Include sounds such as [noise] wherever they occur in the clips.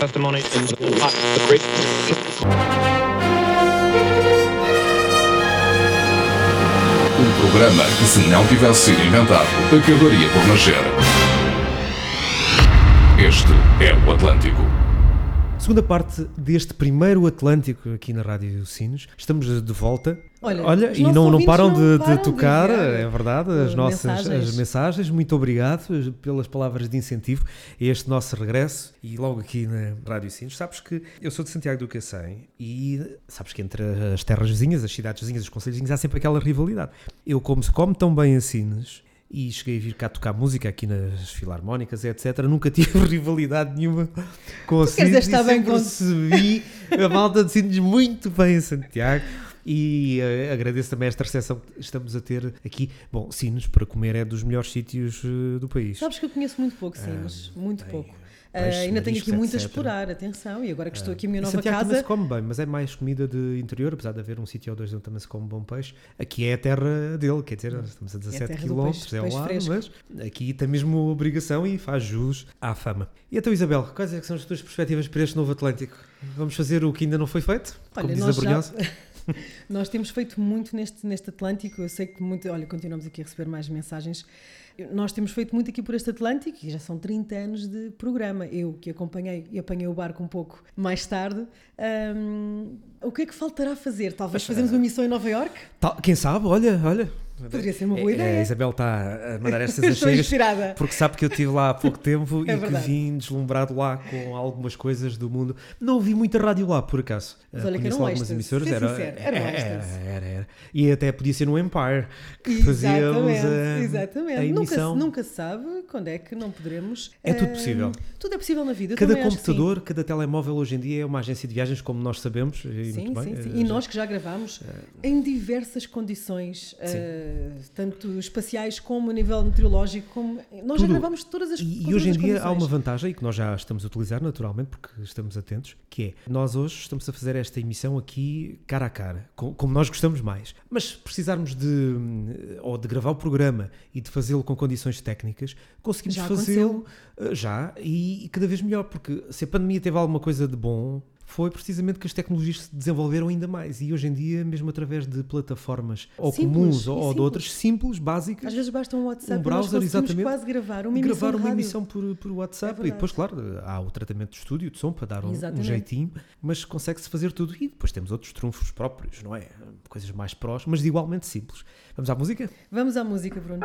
testimony in the great. Um programa que, se não tivesse sido inventado, acabaria por nascer. Este é o Atlântico. Segunda parte deste primeiro Atlântico aqui na Rádio Sinos. Estamos de volta. Olha, os e não, não param não de, param de tocar, é verdade, as uh, nossas mensagens. as mensagens. Muito obrigado pelas palavras de incentivo a este nosso regresso. E logo aqui na Rádio Sinos, sabes que eu sou de Santiago do Cacém e sabes que entre as terras vizinhas, as cidades vizinhas, os conselhos vizinhos, há sempre aquela rivalidade. Eu, como se come tão bem a Sines, e cheguei a vir cá tocar música aqui nas filarmónicas, etc. Nunca [laughs] tive rivalidade nenhuma com a estar e bem sempre com- recebi a malta de Sines muito bem em Santiago. E eh, agradeço também esta recepção que estamos a ter aqui. Bom, Sines para comer é dos melhores sítios eh, do país. Sabes que eu conheço muito pouco, sim, mas muito tem pouco. Peixe, Ah, ainda tenho aqui muito a etc. explorar, atenção. E agora que estou aqui na minha nova Santiago também casa, se come bem, mas é mais comida de interior, apesar de haver um sítio ou dois onde também se come bom peixe. Aqui é a terra dele, quer dizer, estamos a 17 terra do km, peixe- é peixe lado, mas aqui tem mesmo obrigação e faz jus à fama. E então, Isabel, quais é que são as tuas perspectivas para este novo Atlântico? Vamos fazer o que ainda não foi feito? como olha, diz a Brunhosa? [laughs] nós temos feito muito neste, neste Atlântico. Eu sei que muito, olha, continuamos aqui a receber mais mensagens. Nós temos feito muito aqui por este Atlântico e já são 30 anos de programa. Eu que acompanhei e apanhei o barco um pouco mais tarde. hum, o que é que faltará fazer? Talvez fazermos uma missão em Nova York? Tal- quem sabe, olha, olha. Poderia ser uma boa É, ideia. A Isabel está a mandar estas [laughs] achegas porque sabe que eu estive lá há pouco [laughs] tempo É e que verdade. vim deslumbrado lá com algumas coisas do mundo. Não ouvi muita rádio lá, por acaso. Mas Eh, olha que conheço era um lá algumas êxtase, emissoras. Era, sincero, era era, era, era. E até podia ser no Empire que fazíamos Exatamente, a, exatamente. a nunca, se- emissão. nunca se sabe quando é que não poderemos. É tudo hum, possível. Tudo é possível na vida. Cada que sim. computador, cada telemóvel hoje em dia é uma agência de viagens, como nós sabemos. E Sim, muito sim, bem. sim. eh, E já- nós que já gravámos em diversas condições, eh, tanto espaciais como a nível meteorológico, como nós já Tudo. gravámos todas as E, e hoje em dia há uma condições. vantagem que nós já estamos a utilizar naturalmente porque estamos atentos, que é nós hoje estamos a fazer esta emissão aqui cara a cara, com- como nós gostamos mais. Mas se precisarmos de hum, ou de gravar o programa e de fazê-lo com condições técnicas, conseguimos Já fazê-lo uh, já e cada vez melhor, porque se a pandemia teve alguma coisa de bom, foi precisamente que as tecnologias se desenvolveram ainda mais e hoje em dia, mesmo através de plataformas ou Simples, comuns ou, ou de outras simples, básicas, Às vezes basta um WhatsApp Um browser, exatamente. quase gravar uma emissão gravar uma emissão por, por WhatsApp É e depois, claro, há o tratamento de estúdio, de som para dar um, um jeitinho, mas consegue-se fazer tudo e depois temos outros trunfos próprios, não é? Coisas mais prós, mas igualmente simples. Vamos à música? Vamos à música, Bruno.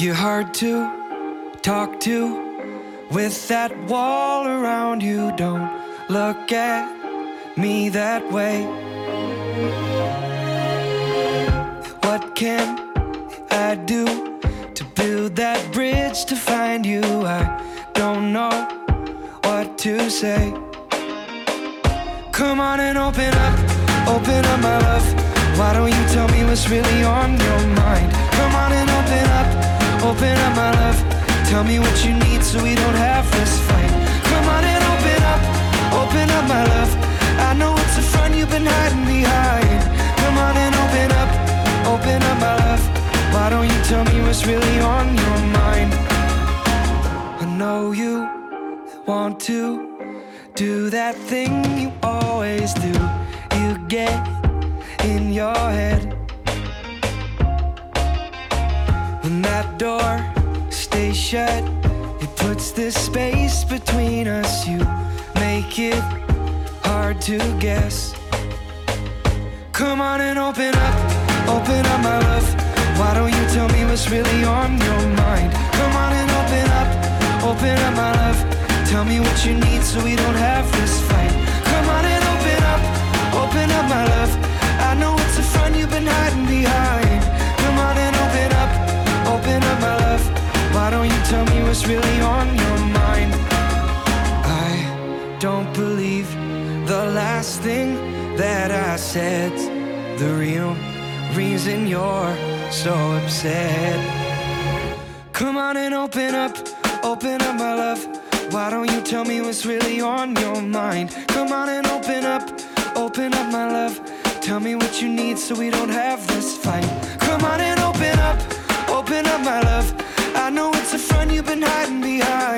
You're hard to talk to with that wall around you. Don't look at me that way. What can I do to build that bridge to find you? I don't know what to say. Come on and open up, open up, my love. Why don't you tell me what's really on your mind? Come on and open up, open up, my love. Tell me what you need so we don't have this fight. Come on and open up, open up, my love. I know it's a front you've been hiding behind. Come on and open up, open up, my love. Why don't you tell me what's really on your mind? I know you want to do that thing you always do. You get in your head. When that door shut, it puts this space between us. You make it hard to guess. Come on and open up, open up, my love. Why don't you tell me what's really on your mind? Come on and open up, open up, my love. Tell me what you need so we don't have this fight. Come on and open up, open up, my love. What's really on your mind? I don't believe the last thing that I said. The real reason you're so upset. Come on and open up, open up, my love. Why don't you tell me what's really on your mind? Come on and open up, open up, my love. Tell me what you need so we don't have this fight. Come on and open up, open up, my love you've been hiding behind.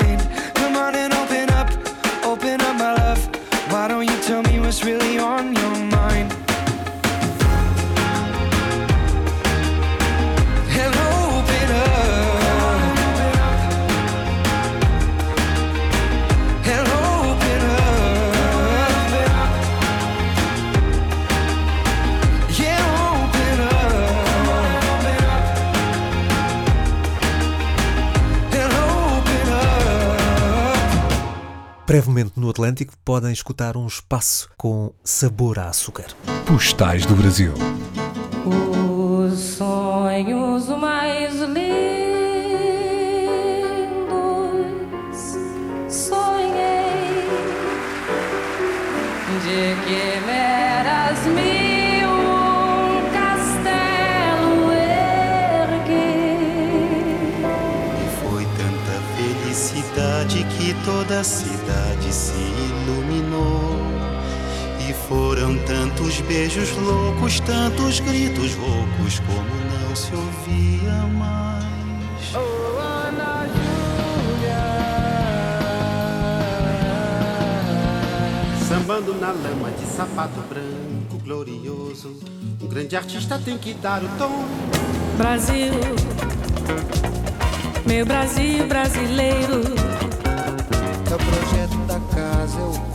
Brevemente no Atlântico podem escutar um espaço com sabor a açúcar. Postais do Brasil. Os sonhos mais lindos sonhei de quimeras mil um toda a cidade se iluminou. E foram tantos beijos loucos, tantos gritos roucos, como não se ouvia mais. Sambando na lama de sapato branco glorioso. Um grande artista tem que dar o tom. Brasil, meu Brasil brasileiro. O projeto da casa, é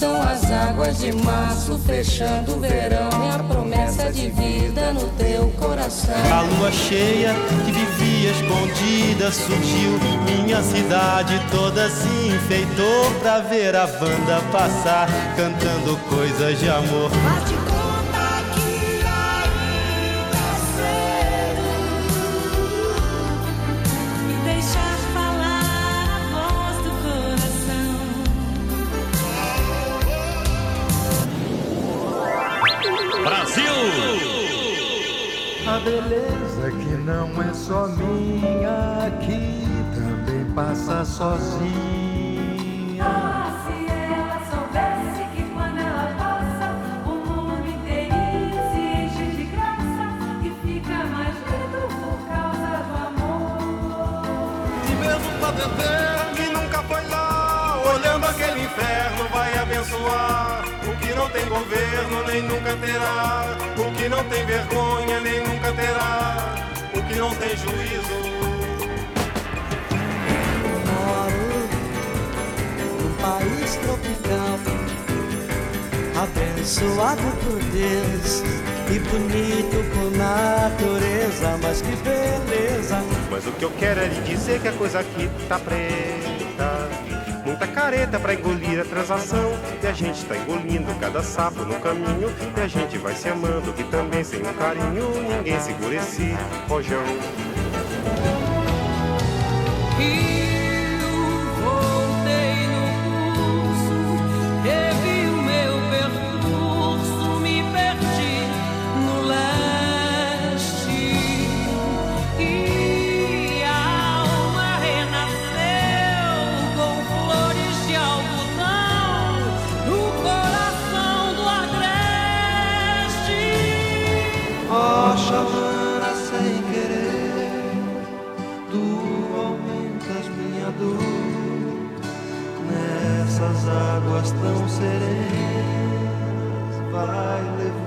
São as águas de março fechando o verão. É a promessa de vida no teu coração. A lua cheia que vivia escondida surgiu. Minha cidade toda se enfeitou pra ver a banda passar, cantando coisas de amor. Beleza que não é só minha, aqui também passa sozinha. Tem governo, nem nunca terá. O que não tem vergonha, nem nunca terá. O que não tem juízo. moro num país tropical, abençoado por Deus e bonito por natureza, mas que beleza! Mas o que eu quero é lhe dizer que a coisa aqui tá preta. Muita careta pra engolir a transação. E a gente tá engolindo cada sapo no caminho. E a gente vai se amando, que também sem um carinho ninguém segura esse rojão. Eu águas tão serenas. Vai levando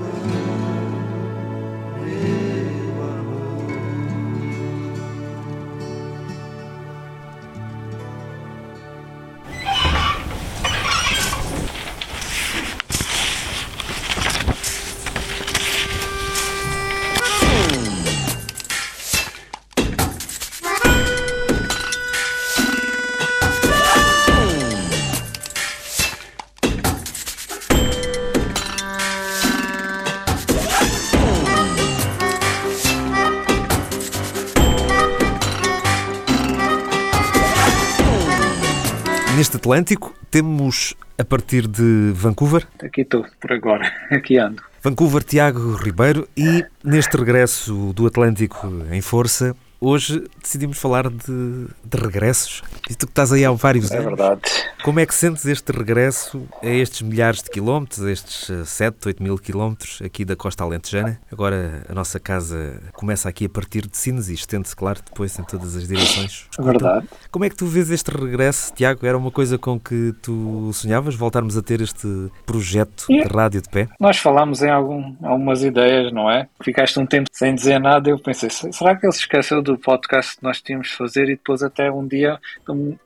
Neste Atlântico temos, a partir de Vancouver, Aqui estou, por agora. [laughs] Aqui ando. Vancouver Tiago Ribeiro e neste regresso do Atlântico em força, hoje decidimos falar de, de regressos. E tu que estás aí há vários É anos, verdade. como é que sentes este regresso a estes milhares de quilómetros, a estes eh, 7, 8 mil quilómetros aqui da costa alentejana? Agora a nossa casa começa aqui a partir de Sines e estende-se, claro, depois em todas as direções. É verdade. Como é que tu vês este regresso, Tiago? Era uma coisa com que tu sonhavas, voltarmos a ter este projeto de rádio de pé? Nós falámos em algum, algumas ideias, não é? Ficaste um tempo sem dizer nada e eu pensei, será que ele se esqueceu do podcast que nós tínhamos de fazer e depois até um dia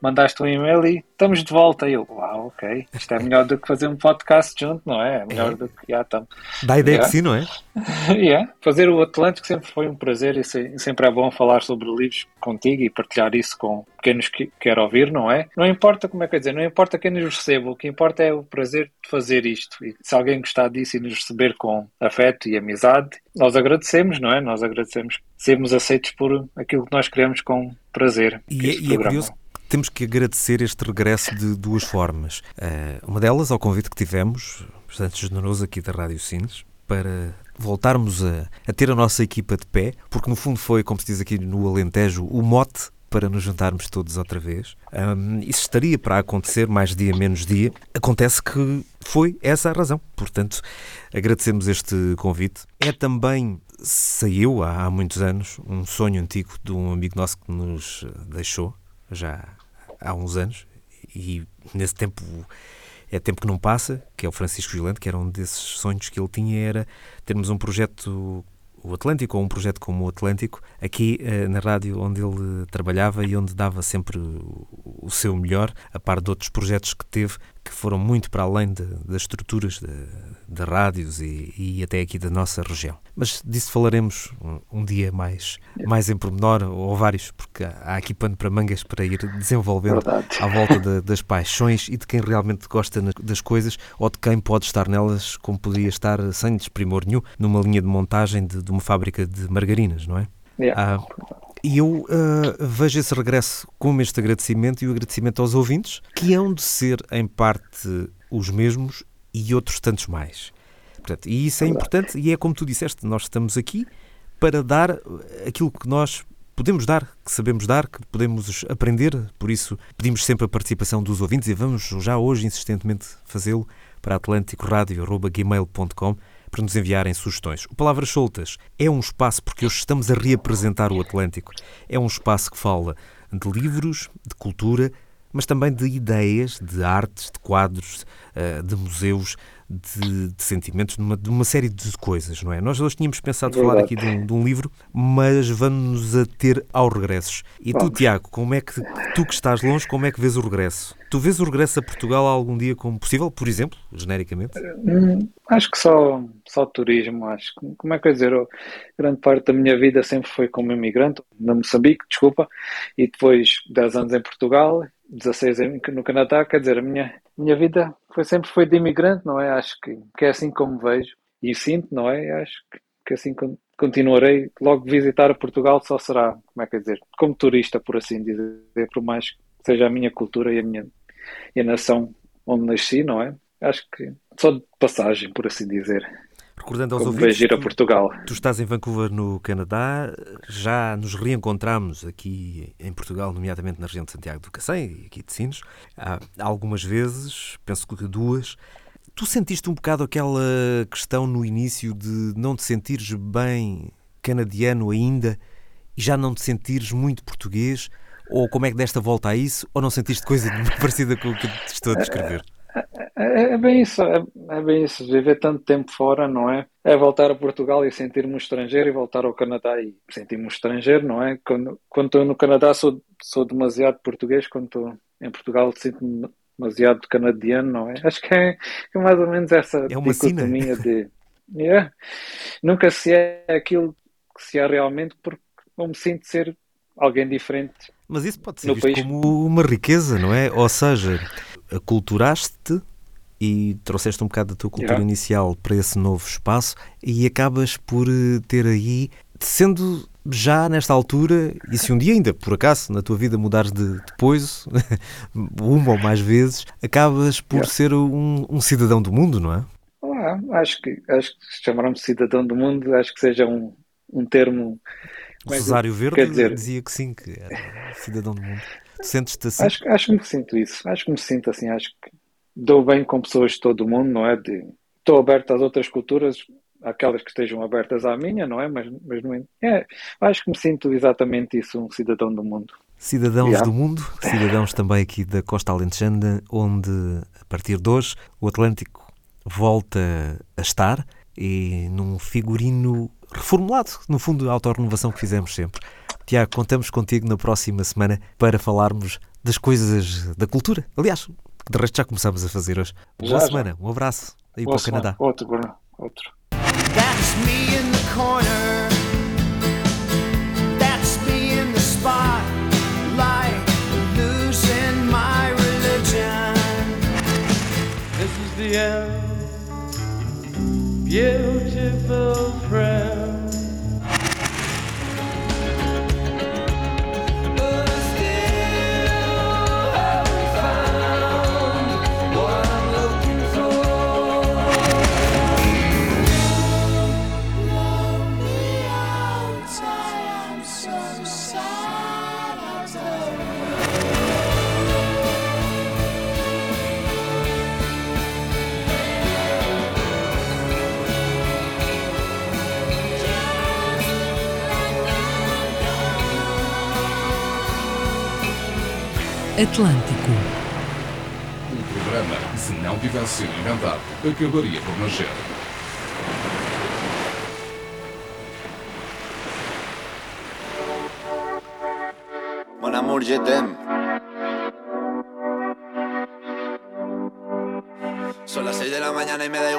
mandaste um e-mail e estamos de volta. E eu, uau, ok, isto é melhor do que fazer um podcast junto, não é? É melhor É. do que, já estamos. Dá a ideia Yeah. que sim, não é? [laughs] Yeah. Fazer o Atlântico sempre foi um prazer e se- sempre é bom falar sobre livros contigo e partilhar isso com quem nos que- quer ouvir, não é? Não importa, como é que eu dizer, não importa quem nos receba, o que importa é o prazer de fazer isto. E se alguém gostar disso e nos receber com afeto e amizade, nós agradecemos, não é? Nós agradecemos sermos aceitos por aquilo que nós queremos com prazer. E, é- e é programa. curioso temos que agradecer este regresso de duas formas. Eh, uma delas, ao convite que tivemos, bastante generoso aqui da Rádio Sines, para voltarmos a, a ter a nossa equipa de pé, porque no fundo foi, como se diz aqui no Alentejo, o mote para nos juntarmos todos outra vez. Ahm, isso estaria para acontecer mais dia menos dia. Acontece que foi essa a razão. Portanto, agradecemos este convite. É também, saiu há, há muitos anos, um sonho antigo de um amigo nosso que nos deixou, já há uns anos, e nesse tempo é tempo que não passa, que é o Francisco Gilante, que era um desses sonhos que ele tinha, era termos um projeto, o Atlântico, ou um projeto como o Atlântico, aqui eh, na rádio onde ele trabalhava e onde dava sempre o, o seu melhor, a par de outros projetos que teve, que foram muito para além de- das estruturas de, de rádios e, e até aqui da nossa região. Mas disso falaremos um, um dia mais, mais em pormenor, ou vários, porque há há aqui pano para mangas para ir desenvolvendo Verdade. à volta da- das paixões e de quem realmente gosta das coisas ou de quem pode estar nelas como poderia estar sem desprimor nenhum numa linha de montagem de, de uma fábrica de margarinas, não é? Yeah. Ah, e eu ah, vejo esse regresso como este agradecimento e o agradecimento aos ouvintes, que hão de ser, em parte, os mesmos e outros tantos mais. Portanto, e isso é importante e é como tu disseste, nós estamos aqui para dar aquilo que nós podemos dar, que sabemos dar, que podemos aprender, por isso pedimos sempre a participação dos ouvintes e vamos já hoje insistentemente fazê-lo para atlanticoradio.gmail.com para nos enviarem sugestões. O Palavras Soltas é um espaço, porque hoje estamos a reapresentar o Atlântico, é um espaço que fala de livros, de cultura, mas também de ideias, de artes, de quadros, eh, de museus, de, de sentimentos, de uma, de uma série de coisas, não é? Nós hoje tínhamos pensado falar Verdade. aqui de um, de um livro, mas vamos a ter ao regresso. E tu. Tiago, como é que, tu que estás longe, como é que vês o regresso? Tu vês o regresso a Portugal algum dia como possível, por exemplo, genericamente? Hum, acho que só, só turismo, acho. Como é que eu dizer? eu- grande parte da minha vida sempre foi como imigrante, na Moçambique, desculpa, e depois 10 anos em Portugal, 16 em- no Canadá, quer dizer, a minha, minha vida foi sempre foi de imigrante, não é? Acho que, que é assim como vejo e sinto, não é? Acho que, que assim con- continuarei. Logo visitar Portugal só será, como é que é dizer, como turista, por assim dizer, por mais que seja a minha cultura e a minha e a nação onde nasci, não é? Acho que só de passagem, por assim dizer. Recordando aos Como ouvintes, ir a tu- Portugal. Tu estás em Vancouver, no Canadá, já nos reencontramos aqui em Portugal, nomeadamente na região de Santiago do Cacém e aqui de Sines, há algumas vezes, penso que duas. Tu sentiste um bocado aquela questão no início de não te sentires bem canadiano ainda e já não te sentires muito português? Ou como é que desta volta a isso? Ou não sentiste coisa [laughs] parecida com o que te estou a descrever? É, é bem isso, é, é bem isso. Viver tanto tempo fora, não é? É voltar a Portugal e sentir-me um estrangeiro e voltar ao Canadá e sentir-me um estrangeiro, não é? Quando, quando estou no Canadá sou, sou demasiado português, quando estou em Portugal sinto-me demasiado canadiano, não é? Acho que é, é mais ou menos essa É uma dicotomia de... Yeah. Nunca se é aquilo que se é realmente porque não me sinto ser alguém diferente Mas isso pode ser visto como uma riqueza, não é? Ou seja, aculturaste-te e trouxeste um bocado da tua cultura Yeah. inicial para esse novo espaço e acabas por eh, ter aí, sendo já nesta altura, e se um dia ainda, por acaso, na tua vida mudares de depois, [laughs] uma ou mais vezes, acabas por Yeah. ser um, um cidadão do mundo, não é? Ah, acho que acho que chamar-me cidadão do mundo acho que seja um, um termo O Como que- Cesário Verde quer dizer- dizia que sim, que era cidadão do mundo. Tu sentes-te assim? acho, acho que me sinto isso acho que me sinto assim acho que dou bem com pessoas de todo o mundo não é de estou aberto às outras culturas aquelas que estejam abertas à minha não é mas mas não é, é acho que me sinto exatamente isso um cidadão do mundo Cidadãos Yeah. do mundo, cidadãos também aqui da Costa Alentejana, onde a partir de hoje o Atlântico volta a estar e num figurino reformulado, no fundo a autorrenovação que fizemos sempre. Tiago, contamos contigo na próxima semana para falarmos das coisas da cultura. Aliás, que de resto já começamos a fazer hoje. Boa Já, já. semana, um abraço aí Boa para o Canadá. Outro, Bruno. Outro. Yeah. Atlântico. Um programa que, se não tivesse sido inventado, acabaria por nascer. Mon amour, je t'aime. Son las 6 de la mañana y me da igual.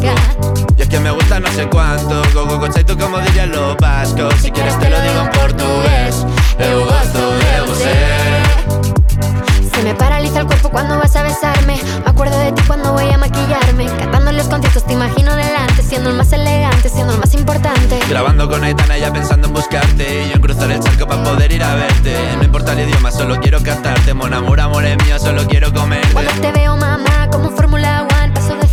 Y es que me gusta no sé cuánto, go go go tú como dirían los vascos. Si quieres te lo digo en portugués, eu gosto de você. Se me paraliza el cuerpo cuando vas a besarme. Me acuerdo de ti cuando voy a maquillarme. Cantando los conciertos te imagino delante, siendo el más elegante, siendo el más importante. Grabando con Aitana ya pensando en buscarte Y yo en cruzar el charco para poder ir a verte No importa el idioma, solo quiero cantarte Mon amor, amor es mío, solo quiero comerte Cuando te veo, mamá, como Fórmula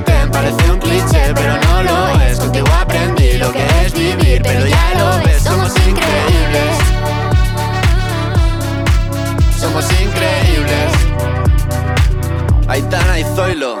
T'aime, parece un cliché Pero no lo es, contigo aprendí lo que es vivir Pero ya lo ves, somos increíbles somos increíbles. Aitana y Zoilo.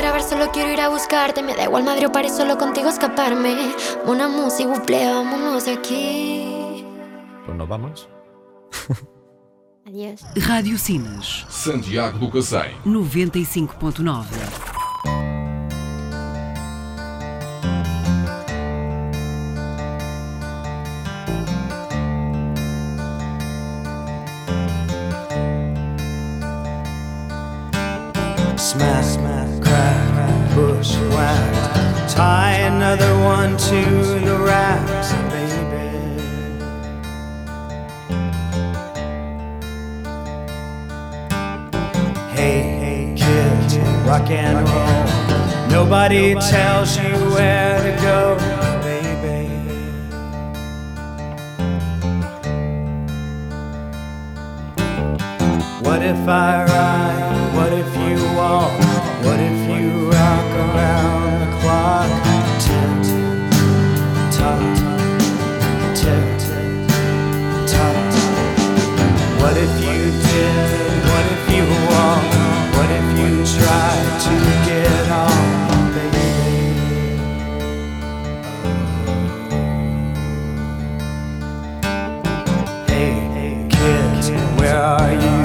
Grabar, solo quiero ir a buscarte. Me da igual Madrid o París, solo contigo escaparme. Una música, buple, vámonos de aquí. Pues nos vamos. [laughs] Adiós. Rádio Sinas. Santiago do Cacém. 95.9. Smack, Tie another one to the racks, baby. Hey, hey, kid, rock and roll. Nobody tells you where to go, baby. What if I ride? What if you walk? What if you rock around what if you did? What if you? What if you tried to get baby? Hey, kids, where are you?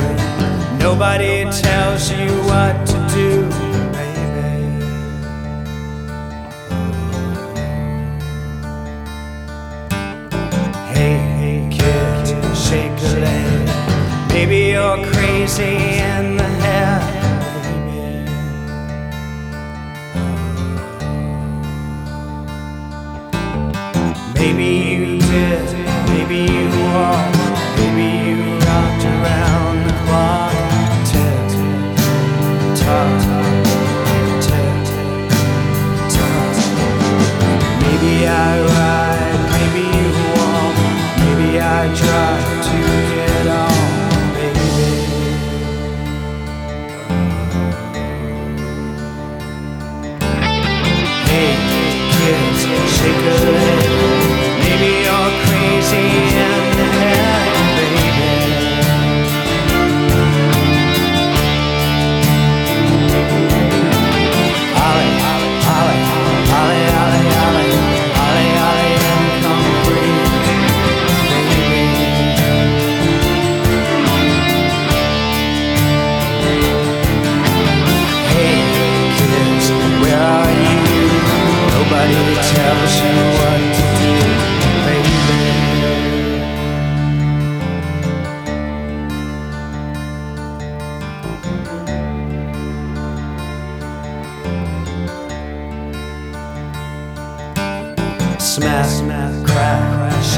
Nobody tells you what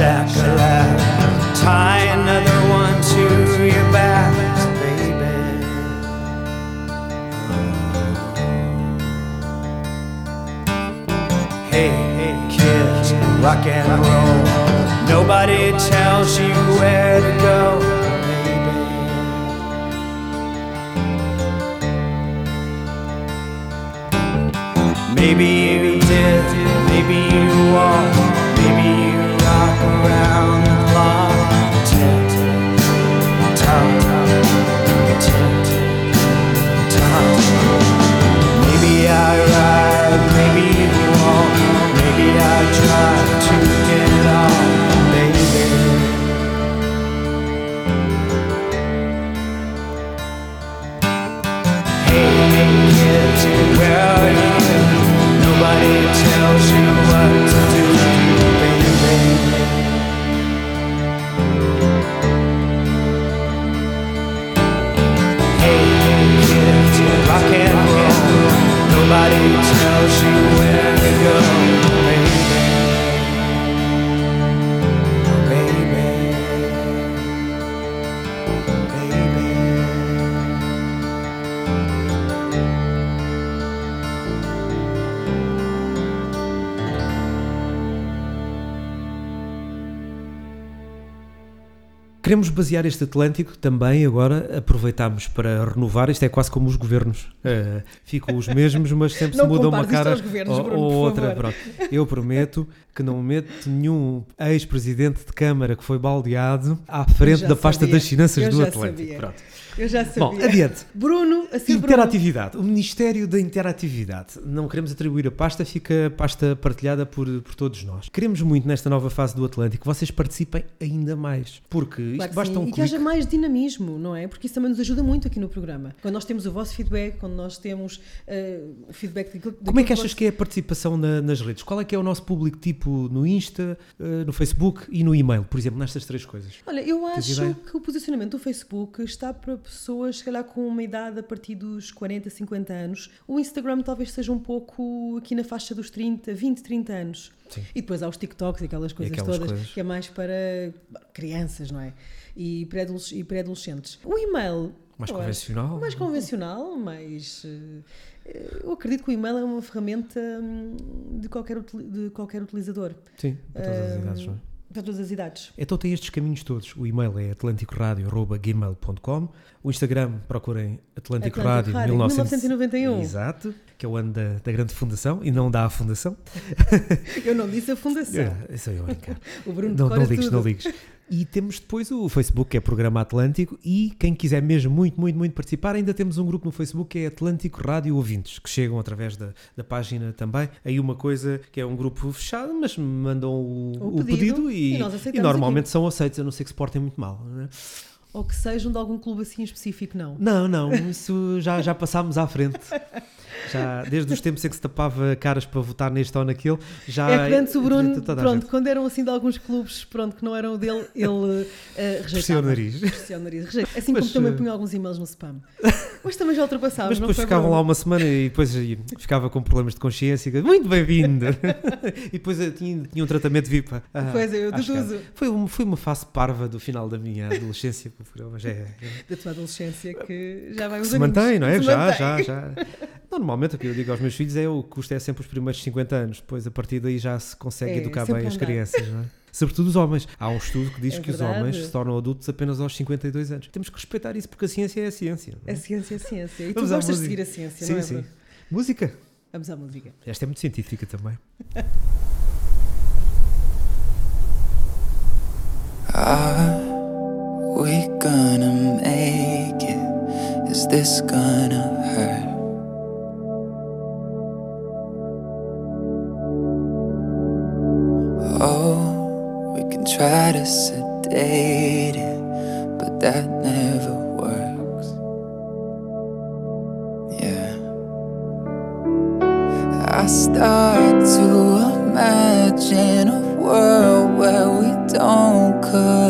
laugh. Tie another one to your back, baby. Hey, hey, kids, rock and roll. Nobody tells you where to go, baby. Maybe you did, maybe you won't. Maybe you Tells she where to go. Queremos basear este Atlântico também agora, aproveitámos para renovar, isto é quase como os governos, eh, ficam os mesmos, mas sempre se muda uma cara governos, ou, Bruno, ou outra. Pronto. Eu prometo que não meto nenhum ex-presidente de Câmara que foi baldeado à frente da pasta sabia, das finanças eu do Atlântico. sabia. Pronto. Eu já sabia. Bom, adiante. Bruno, a ser Bruno. Interatividade. O Ministério da Interatividade. Não queremos atribuir a pasta, fica a pasta partilhada por, por todos nós. Queremos muito nesta nova fase do Atlântico que vocês participem ainda mais. Porque Claro que basta um e que clique. haja mais dinamismo, não é? Porque isso também nos ajuda muito aqui no programa. Quando nós temos o vosso feedback, quando nós temos eh, o feedback daquilo, Como é que achas que é a participação na- nas redes? Qual é que é o nosso público tipo no Insta, eh, no Facebook e no e-mail, por exemplo, nestas três coisas? Olha, eu Tens acho ideia? que o posicionamento do Facebook está para pessoas, se calhar, com uma idade a partir dos 40, 50 anos. O Instagram talvez seja um pouco aqui na faixa dos 30, 20, 30 anos. Sim. E depois há os TikToks e aquelas coisas aquelas todas, coisas. que é mais para crianças, não é? E pré-adoles- e pré-adolescentes. o e-mail. Mais eu acho- convencional? mais convencional, mas. eh, Eu acredito que o e-mail é uma ferramenta hum, de qualquer, de qualquer utilizador. Sim, para todas as Hum, idades, não é? Para todas as idades. Então tem estes caminhos todos. O e-mail é atlanticoradio.gmail.com O Instagram, procurem Atlântico, Atlântico Rádio, Rádio, 1991. Exato, que é o ano da, da grande fundação e não da fundação. [laughs] Eu não disse a fundação. É, isso aí brincar. O Bruno não, não ligues, tudo. não ligues. E temos depois o Facebook, que é Programa Atlântico, e quem quiser mesmo muito, muito, muito participar, ainda temos um grupo no Facebook que é Atlântico Rádio Ouvintes, que chegam através da, da página também. Aí uma coisa que é um grupo fechado, mas mandam o, O o pedido pedido, e, e e normalmente são aceitos, a não ser que se portem muito mal. não é? Ou que sejam de algum clube assim específico, não? Não, não, isso já, já passámos à frente. Já, desde os tempos em que se tapava caras para votar neste ou naquele, já. é que antes o Bruno, pronto, quando eram assim de alguns clubes, pronto, que não eram o dele, ele uh, rejeitava. O nariz. Torcia o nariz, rejeita. Assim Mas, como também eh, punha alguns e-mails no spam. Mas também já ultrapassava, Mas depois ficavam lá uma semana e depois aí ficava com problemas de consciência. que, Muito bem-vindo! [laughs] e depois eu tinha, tinha um tratamento VIP. Ah, Pois é, eu deduzo. Foi uma, foi uma fase parva do final da minha adolescência, mas é, é- [laughs] Da tua adolescência que já vai uns se mantém, não é? Se Já, mantém. já, já. [laughs] Normalmente o que eu digo aos meus filhos é o custo é sempre os primeiros 50 anos, depois a partir daí já se consegue É, educar bem as crianças, não é? Sobretudo os homens. Há um estudo que diz É que os homens se tornam adultos apenas aos 52 anos. Temos que respeitar isso porque a ciência é a ciência. não é? A ciência é a ciência. E tu Vamos à gostas de seguir a ciência, sim, não é? Sim, Bruno? Música. Vamos à música. Esta é muito científica também. Are [laughs] we gonna make it? Is this gonna hurt? Oh, we can try to sedate it, but that never works. Yeah. I start to imagine a world where we don't collide.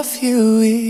Love you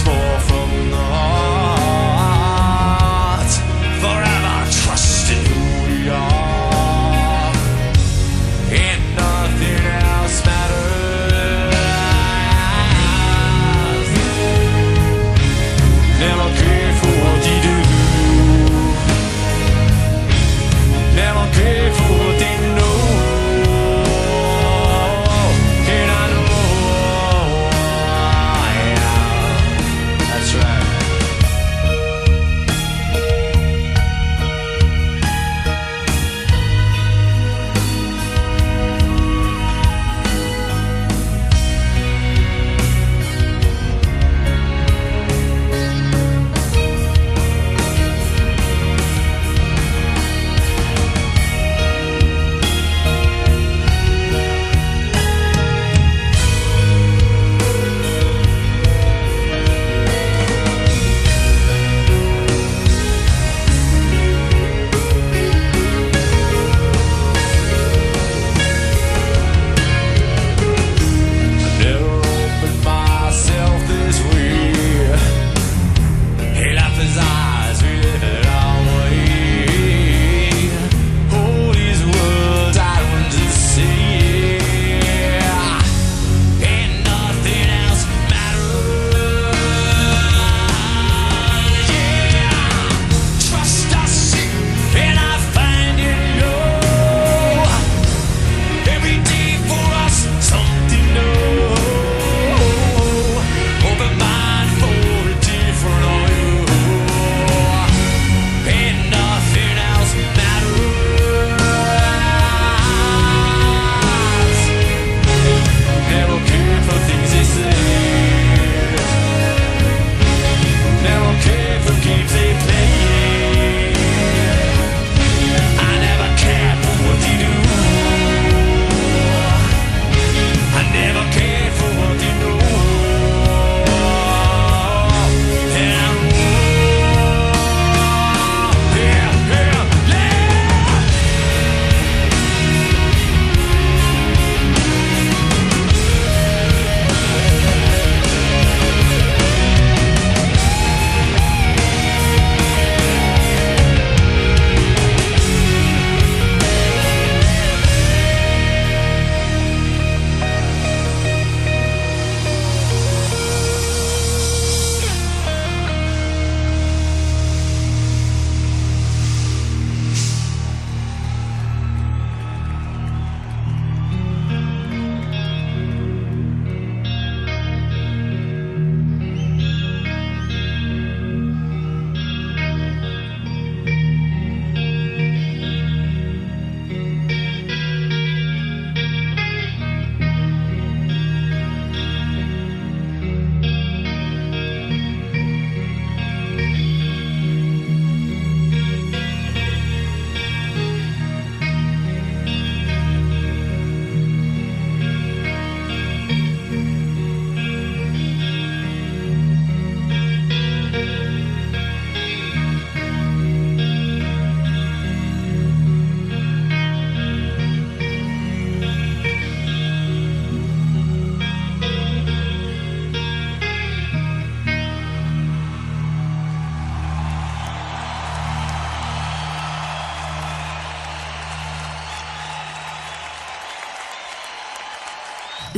for.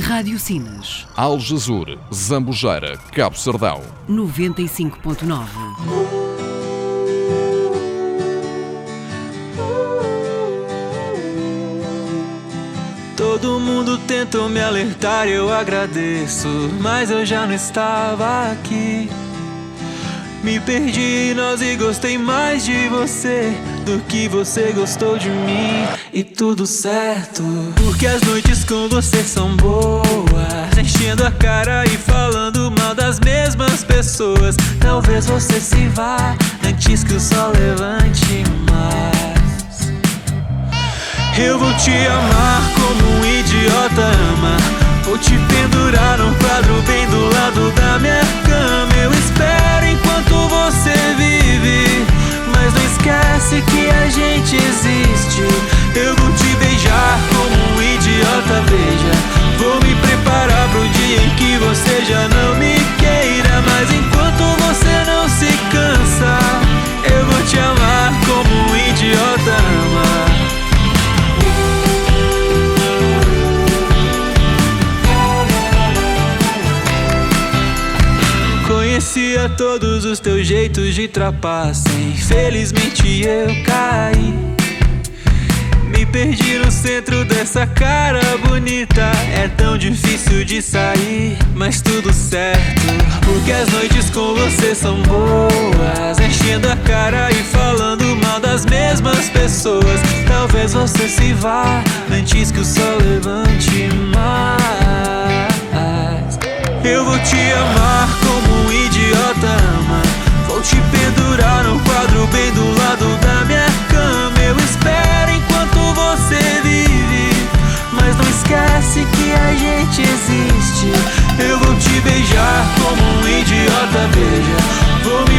Rádio Sinas. Algesur, Zambujeira, Cabo Sardão. 95.9. Todo mundo tentou me alertar, eu agradeço, mas eu já não estava aqui. Me perdi em nós e gostei mais de você do que você gostou de mim. E tudo certo, porque as noites com você são boas. Enchendo a cara e falando mal das mesmas pessoas. Talvez você se vá antes que o sol levante mais. Eu vou te amar como um idiota ama. Vou te pendurar num quadro bem do lado da minha cama. Eu espero enquanto você de trapaça. Infelizmente eu caí. Me perdi no centro dessa cara bonita. É tão difícil de sair, mas tudo certo. Porque as noites com você são boas. Enchendo a cara e falando mal das mesmas pessoas. Talvez você se vá antes que o sol levante mais. Eu vou te amar como um idiota ama. Te pendurar no quadro bem do lado da minha cama. Eu espero enquanto você vive. Mas não esquece que a gente existe. Eu vou te beijar como um idiota, veja. Vou me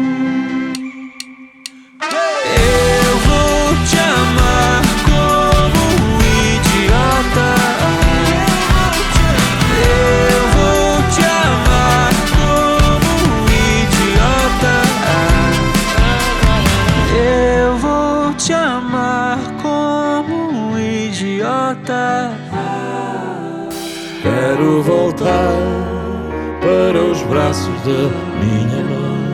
Da minha mãe.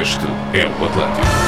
Este é o Atlântico.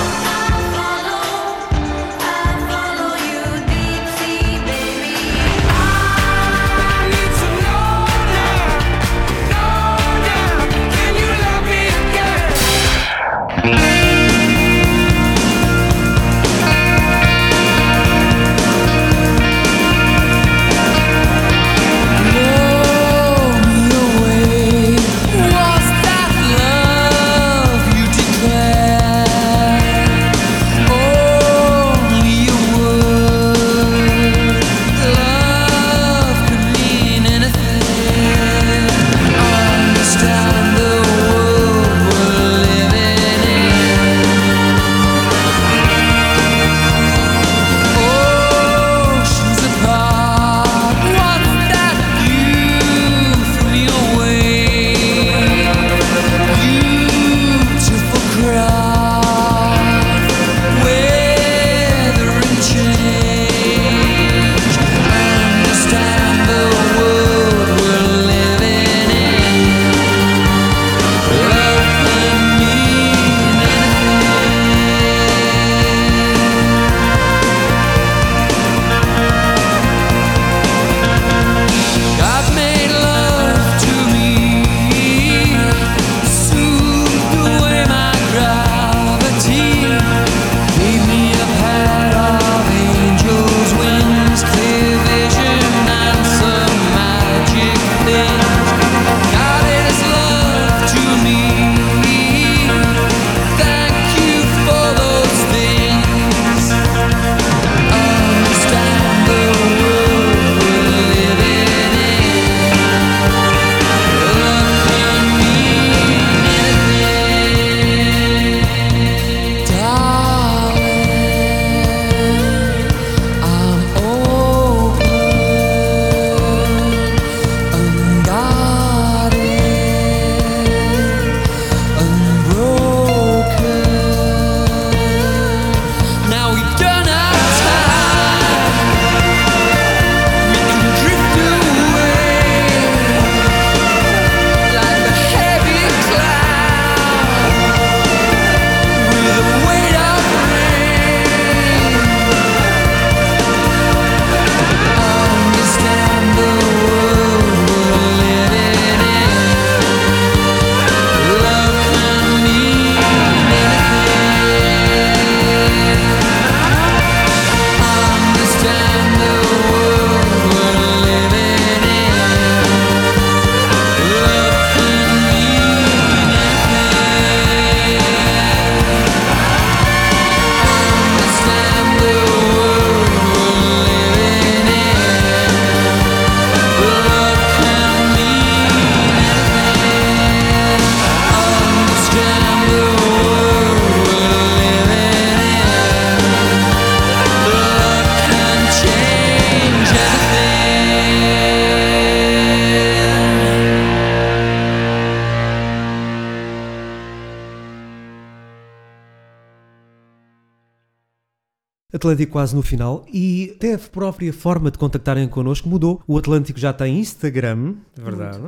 Atlântico quase no final e até a própria forma de contactarem connosco mudou. O Atlântico já tem Instagram, verdade?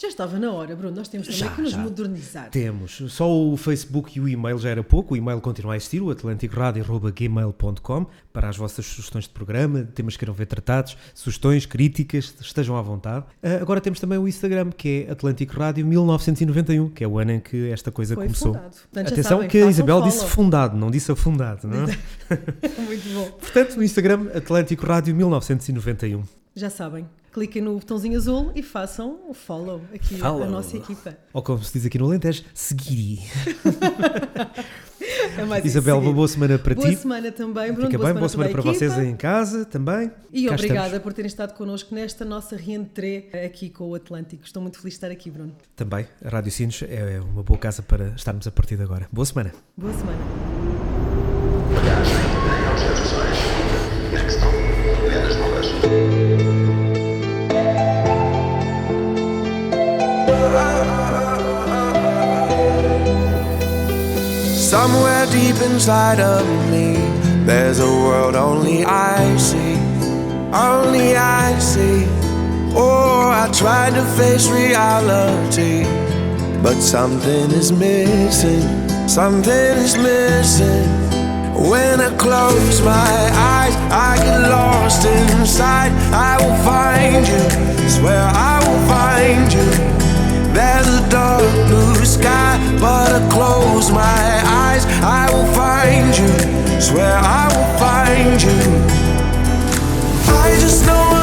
Já estava na hora, Bruno. Nós temos também Já, que nos já. modernizar. Temos. Só o Facebook e o e-mail já era pouco. O e-mail continua a existir, o atlanticoradio.gmail.com para as vossas sugestões de programa, temas que queiram ver tratados, sugestões, críticas, estejam à vontade. Ah, agora temos também o Instagram, que é Atlântico Rádio 1991, que é o ano em que esta coisa Foi começou. Portanto, Atenção sabem, que a Isabel follow. disse fundado, não disse afundado, não é? [laughs] Muito bom. Portanto, no Instagram, Atlântico Rádio 1991. Já sabem. Cliquem no botãozinho azul e façam o follow aqui Follow. a nossa equipa. Ou como se diz aqui no Alentejo, seguir. [laughs] É mais Isabel, uma boa semana para boa ti. semana também, Bruno. Fica bem, boa semana para a vocês em casa também. E Cá obrigada estamos. por terem estado connosco nesta nossa reentrée aqui com o Atlântico. Estou muito feliz de estar aqui, Bruno. Também, a Rádio Sinos é uma boa casa para estarmos a partir de agora. Boa semana. Boa semana. Somewhere deep inside of me, there's a world only I see, only I see. Oh, I tried to face reality, but something is missing, something is missing. When I close my eyes, I get lost inside. I will find you, swear I will find you. There's a dark blue sky, but I close my eyes. I will find you. Swear I will find you. I just know